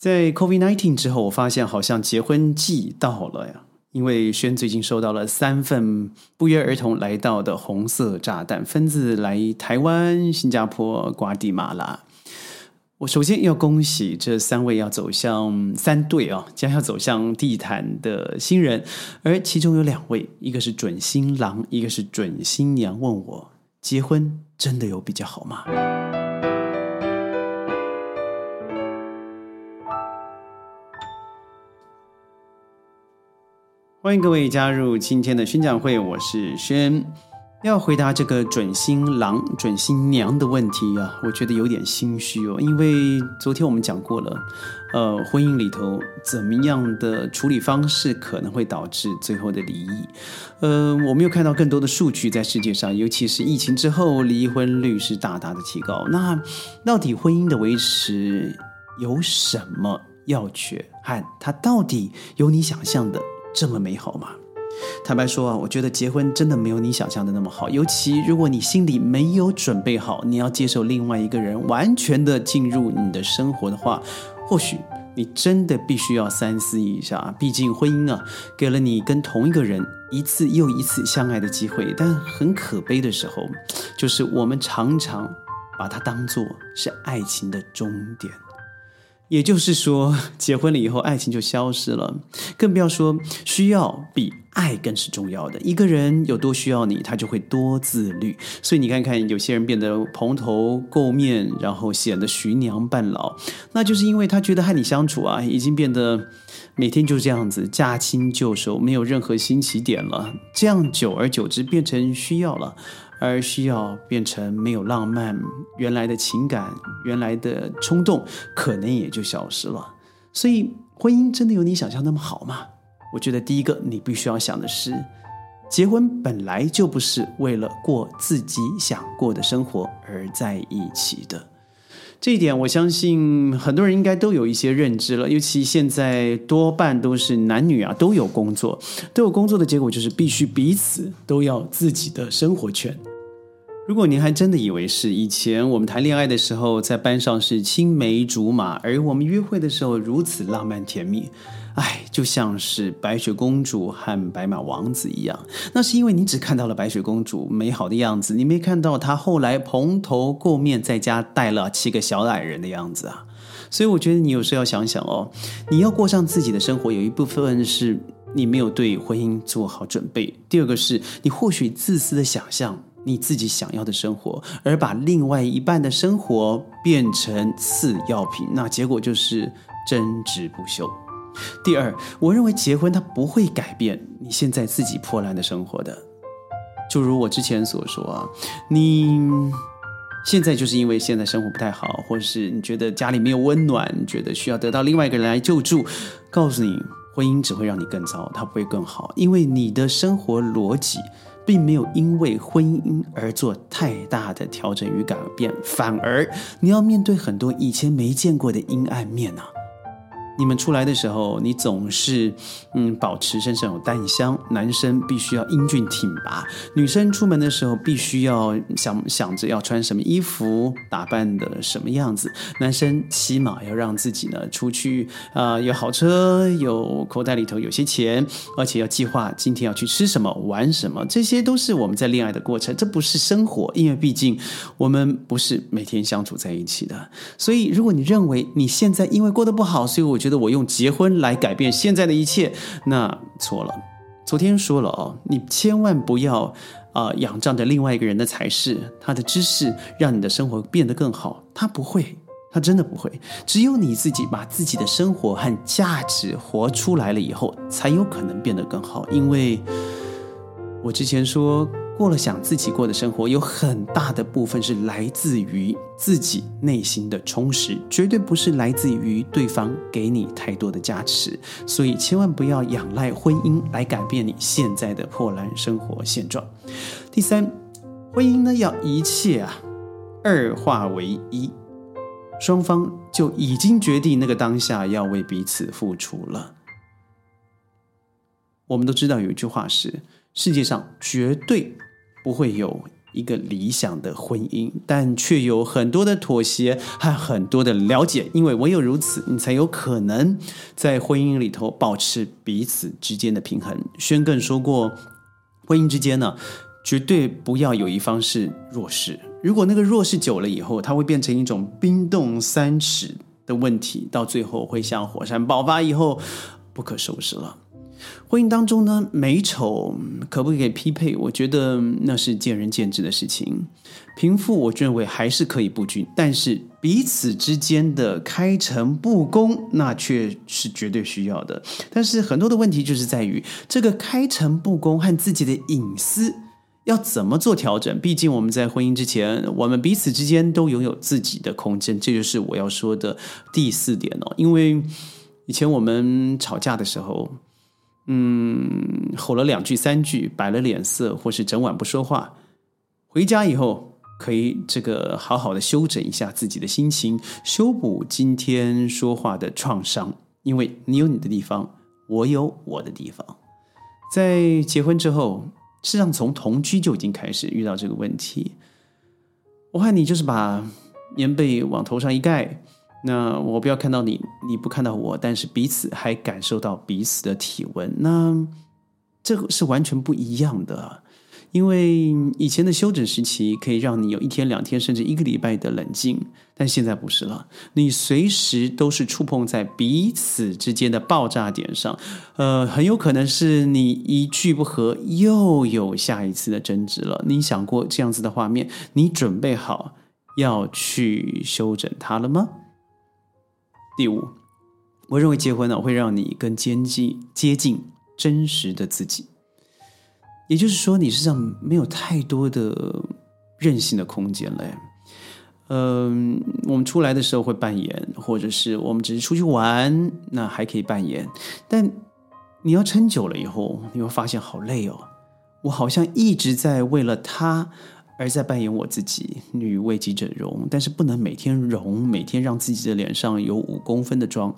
在 COVID-19 之后，我发现好像结婚季到了呀。因为轩最近收到了三份不约而同来到的红色炸弹，分自来台湾、新加坡、瓜地马拉。我首先要恭喜这三位要走向三对啊，将要走向地毯的新人，而其中有两位，一个是准新郎，一个是准新娘。问我结婚真的有比较好吗？欢迎各位加入今天的宣讲会，我是轩。要回答这个准新郎、准新娘的问题啊，我觉得有点心虚哦，因为昨天我们讲过了，呃，婚姻里头怎么样的处理方式可能会导致最后的离异。呃，我们又看到更多的数据在世界上，尤其是疫情之后，离婚率是大大的提高。那到底婚姻的维持有什么要诀？和它到底有你想象的？这么美好吗？坦白说啊，我觉得结婚真的没有你想象的那么好。尤其如果你心里没有准备好，你要接受另外一个人完全的进入你的生活的话，或许你真的必须要三思一下。毕竟婚姻啊，给了你跟同一个人一次又一次相爱的机会，但很可悲的时候，就是我们常常把它当做是爱情的终点。也就是说，结婚了以后，爱情就消失了，更不要说需要比爱更是重要的。一个人有多需要你，他就会多自律。所以你看看，有些人变得蓬头垢面，然后显得徐娘半老，那就是因为他觉得和你相处啊，已经变得每天就这样子，驾轻就熟，没有任何新起点了。这样久而久之，变成需要了。而需要变成没有浪漫，原来的情感，原来的冲动，可能也就消失了。所以，婚姻真的有你想象那么好吗？我觉得第一个你必须要想的是，结婚本来就不是为了过自己想过的生活而在一起的。这一点，我相信很多人应该都有一些认知了。尤其现在多半都是男女啊，都有工作，都有工作的结果就是必须彼此都要自己的生活圈。如果您还真的以为是以前我们谈恋爱的时候，在班上是青梅竹马，而我们约会的时候如此浪漫甜蜜，哎，就像是白雪公主和白马王子一样。那是因为你只看到了白雪公主美好的样子，你没看到她后来蓬头垢面，在家带了七个小矮人的样子啊。所以我觉得你有时候要想想哦，你要过上自己的生活，有一部分是你没有对婚姻做好准备；第二个是你或许自私的想象。你自己想要的生活，而把另外一半的生活变成次要品，那结果就是争执不休。第二，我认为结婚它不会改变你现在自己破烂的生活的。就如我之前所说啊，你现在就是因为现在生活不太好，或者是你觉得家里没有温暖，觉得需要得到另外一个人来救助，告诉你，婚姻只会让你更糟，它不会更好，因为你的生活逻辑。并没有因为婚姻而做太大的调整与改变，反而你要面对很多以前没见过的阴暗面啊。你们出来的时候，你总是嗯保持身上有淡香。男生必须要英俊挺拔，女生出门的时候必须要想想着要穿什么衣服，打扮的什么样子。男生起码要让自己呢出去啊有好车，有口袋里头有些钱，而且要计划今天要去吃什么、玩什么。这些都是我们在恋爱的过程，这不是生活，因为毕竟我们不是每天相处在一起的。所以，如果你认为你现在因为过得不好，所以我觉得。我用结婚来改变现在的一切，那错了。昨天说了哦，你千万不要啊仰仗着另外一个人的才识，他的知识让你的生活变得更好。他不会，他真的不会。只有你自己把自己的生活和价值活出来了以后，才有可能变得更好。因为我之前说。过了想自己过的生活，有很大的部分是来自于自己内心的充实，绝对不是来自于对方给你太多的加持。所以千万不要仰赖婚姻来改变你现在的破烂生活现状。第三，婚姻呢要一切啊二化为一，双方就已经决定那个当下要为彼此付出了。我们都知道有一句话是：世界上绝对。不会有一个理想的婚姻，但却有很多的妥协和很多的了解，因为唯有如此，你才有可能在婚姻里头保持彼此之间的平衡。宣更说过，婚姻之间呢，绝对不要有一方是弱势，如果那个弱势久了以后，它会变成一种冰冻三尺的问题，到最后会像火山爆发以后不可收拾了。婚姻当中呢，美丑可不可以匹配？我觉得那是见仁见智的事情。贫富，我认为还是可以不均，但是彼此之间的开诚布公，那却是绝对需要的。但是很多的问题就是在于这个开诚布公和自己的隐私要怎么做调整？毕竟我们在婚姻之前，我们彼此之间都拥有自己的空间，这就是我要说的第四点哦。因为以前我们吵架的时候。嗯，吼了两句三句，摆了脸色，或是整晚不说话，回家以后可以这个好好的休整一下自己的心情，修补今天说话的创伤。因为你有你的地方，我有我的地方。在结婚之后，事实上从同居就已经开始遇到这个问题。我和你就是把棉被往头上一盖。那我不要看到你，你不看到我，但是彼此还感受到彼此的体温，那这个是完全不一样的。因为以前的休整时期可以让你有一天、两天，甚至一个礼拜的冷静，但现在不是了。你随时都是触碰在彼此之间的爆炸点上，呃，很有可能是你一句不合又有下一次的争执了。你想过这样子的画面？你准备好要去休整它了吗？第五，我认为结婚呢会让你更接近接近真实的自己，也就是说，你身上没有太多的任性的空间了。嗯，我们出来的时候会扮演，或者是我们只是出去玩，那还可以扮演。但你要撑久了以后，你会发现好累哦。我好像一直在为了他。而在扮演我自己，女为己者容，但是不能每天容，每天让自己的脸上有五公分的妆。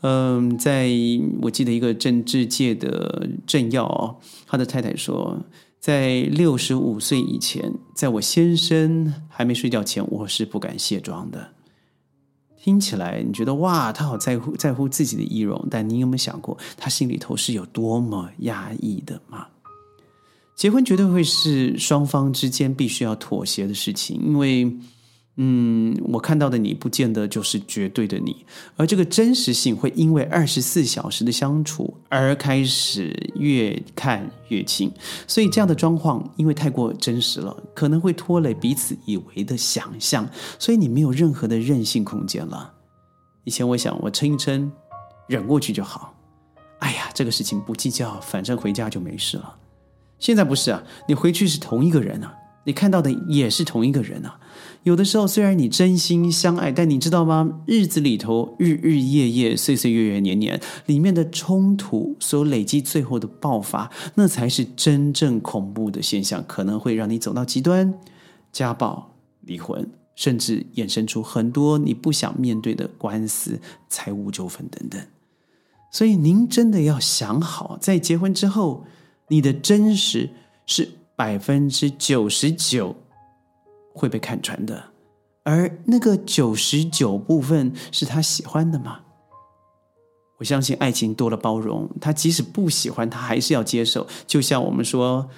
嗯，在我记得一个政治界的政要，他的太太说，在六十五岁以前，在我先生还没睡觉前，我是不敢卸妆的。听起来你觉得哇，他好在乎在乎自己的仪容，但你有没有想过，他心里头是有多么压抑的吗？结婚绝对会是双方之间必须要妥协的事情，因为，嗯，我看到的你不见得就是绝对的你，而这个真实性会因为二十四小时的相处而开始越看越清，所以这样的状况因为太过真实了，可能会拖累彼此以为的想象，所以你没有任何的任性空间了。以前我想我撑一撑，忍过去就好，哎呀，这个事情不计较，反正回家就没事了。现在不是啊，你回去是同一个人啊，你看到的也是同一个人啊。有的时候虽然你真心相爱，但你知道吗？日子里头日日夜夜、岁岁月月、年年里面的冲突所累积最后的爆发，那才是真正恐怖的现象，可能会让你走到极端，家暴、离婚，甚至衍生出很多你不想面对的官司、财务纠纷等等。所以您真的要想好，在结婚之后。你的真实是百分之九十九会被看穿的，而那个九十九部分是他喜欢的吗？我相信爱情多了包容，他即使不喜欢，他还是要接受。就像我们说，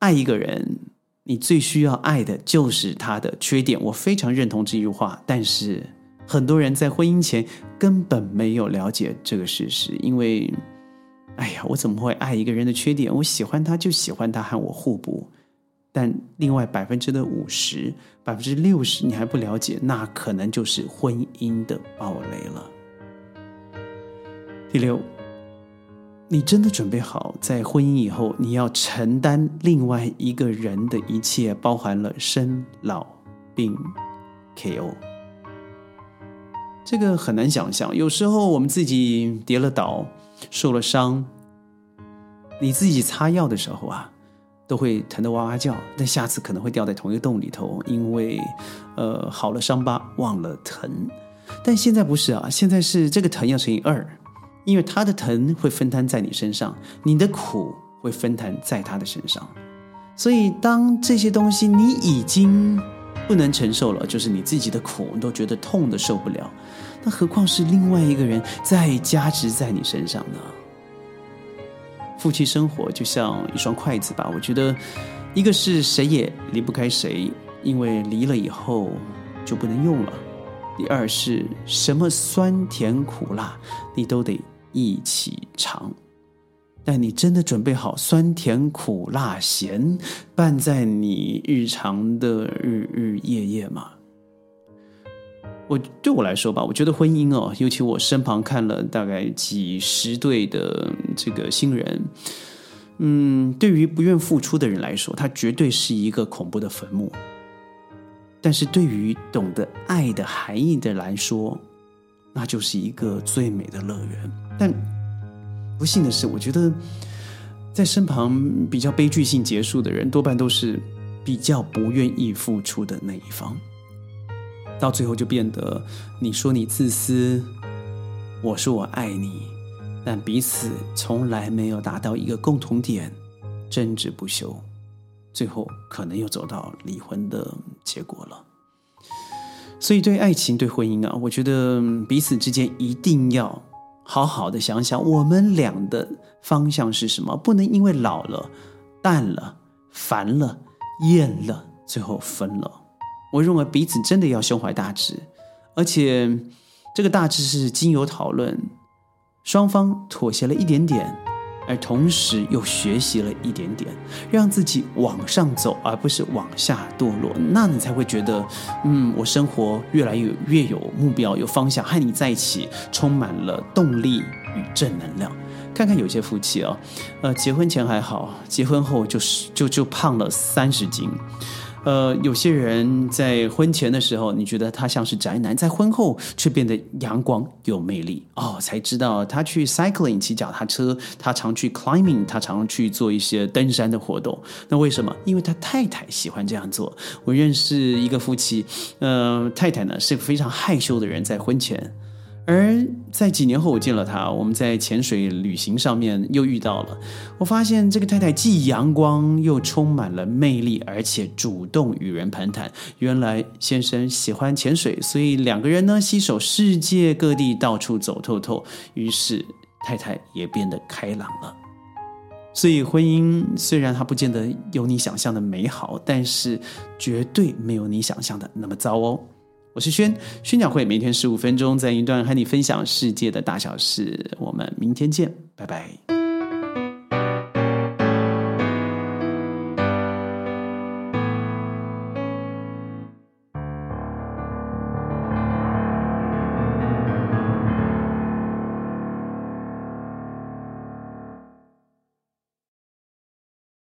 爱一个人，你最需要爱的就是他的缺点。我非常认同这句话，但是很多人在婚姻前根本没有了解这个事实，因为。哎呀，我怎么会爱一个人的缺点？我喜欢他就喜欢他和我互补，但另外百分之的五十、百分之六十你还不了解，那可能就是婚姻的暴雷了。第六，你真的准备好在婚姻以后你要承担另外一个人的一切，包含了生老病 KO？这个很难想象。有时候我们自己跌了倒。受了伤，你自己擦药的时候啊，都会疼得哇哇叫。但下次可能会掉在同一个洞里头，因为，呃，好了伤疤忘了疼。但现在不是啊，现在是这个疼要乘以二，因为他的疼会分摊在你身上，你的苦会分摊在他的身上。所以，当这些东西你已经不能承受了，就是你自己的苦你都觉得痛的受不了，那何况是另外一个人再加持在你身上呢？夫妻生活就像一双筷子吧，我觉得，一个是谁也离不开谁，因为离了以后就不能用了；第二是什么酸甜苦辣，你都得一起尝。但你真的准备好酸甜苦辣咸拌在你日常的日日夜夜吗？我对我来说吧，我觉得婚姻哦，尤其我身旁看了大概几十对的这个新人，嗯，对于不愿付出的人来说，它绝对是一个恐怖的坟墓；但是对于懂得爱的含义的来说，那就是一个最美的乐园。但不幸的是，我觉得在身旁比较悲剧性结束的人，多半都是比较不愿意付出的那一方。到最后就变得，你说你自私，我说我爱你，但彼此从来没有达到一个共同点，争执不休，最后可能又走到离婚的结果了。所以，对爱情、对婚姻啊，我觉得彼此之间一定要。好好的想想，我们俩的方向是什么？不能因为老了、淡了、烦了、厌了，最后分了。我认为彼此真的要胸怀大志，而且这个大志是经由讨论，双方妥协了一点点。而同时又学习了一点点，让自己往上走，而不是往下堕落，那你才会觉得，嗯，我生活越来越越有目标、有方向，和你在一起充满了动力与正能量。看看有些夫妻啊，呃，结婚前还好，结婚后就是就就胖了三十斤。呃，有些人在婚前的时候，你觉得他像是宅男，在婚后却变得阳光有魅力哦，才知道他去 cycling 骑脚踏车，他常去 climbing，他常去做一些登山的活动。那为什么？因为他太太喜欢这样做。我认识一个夫妻，呃，太太呢是个非常害羞的人，在婚前。而在几年后，我见了他，我们在潜水旅行上面又遇到了。我发现这个太太既阳光又充满了魅力，而且主动与人攀谈。原来先生喜欢潜水，所以两个人呢携手世界各地到处走透透。于是太太也变得开朗了。所以婚姻虽然它不见得有你想象的美好，但是绝对没有你想象的那么糟哦。我是轩，宣讲会每天十五分钟，在一段和你分享世界的大小事。我们明天见，拜拜。